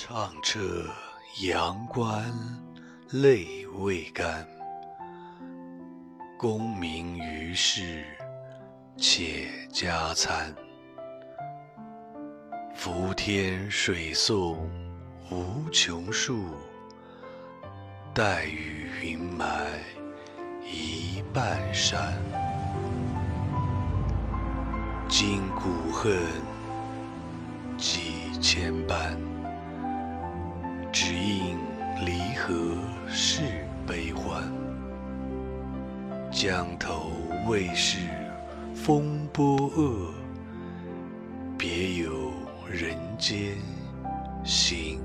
唱彻阳关泪未干，功名于世且家餐。浮天水送无穷树，待雨云埋一半山。今古恨几千般。只因离合是悲欢，江头未是风波恶，别有人间行。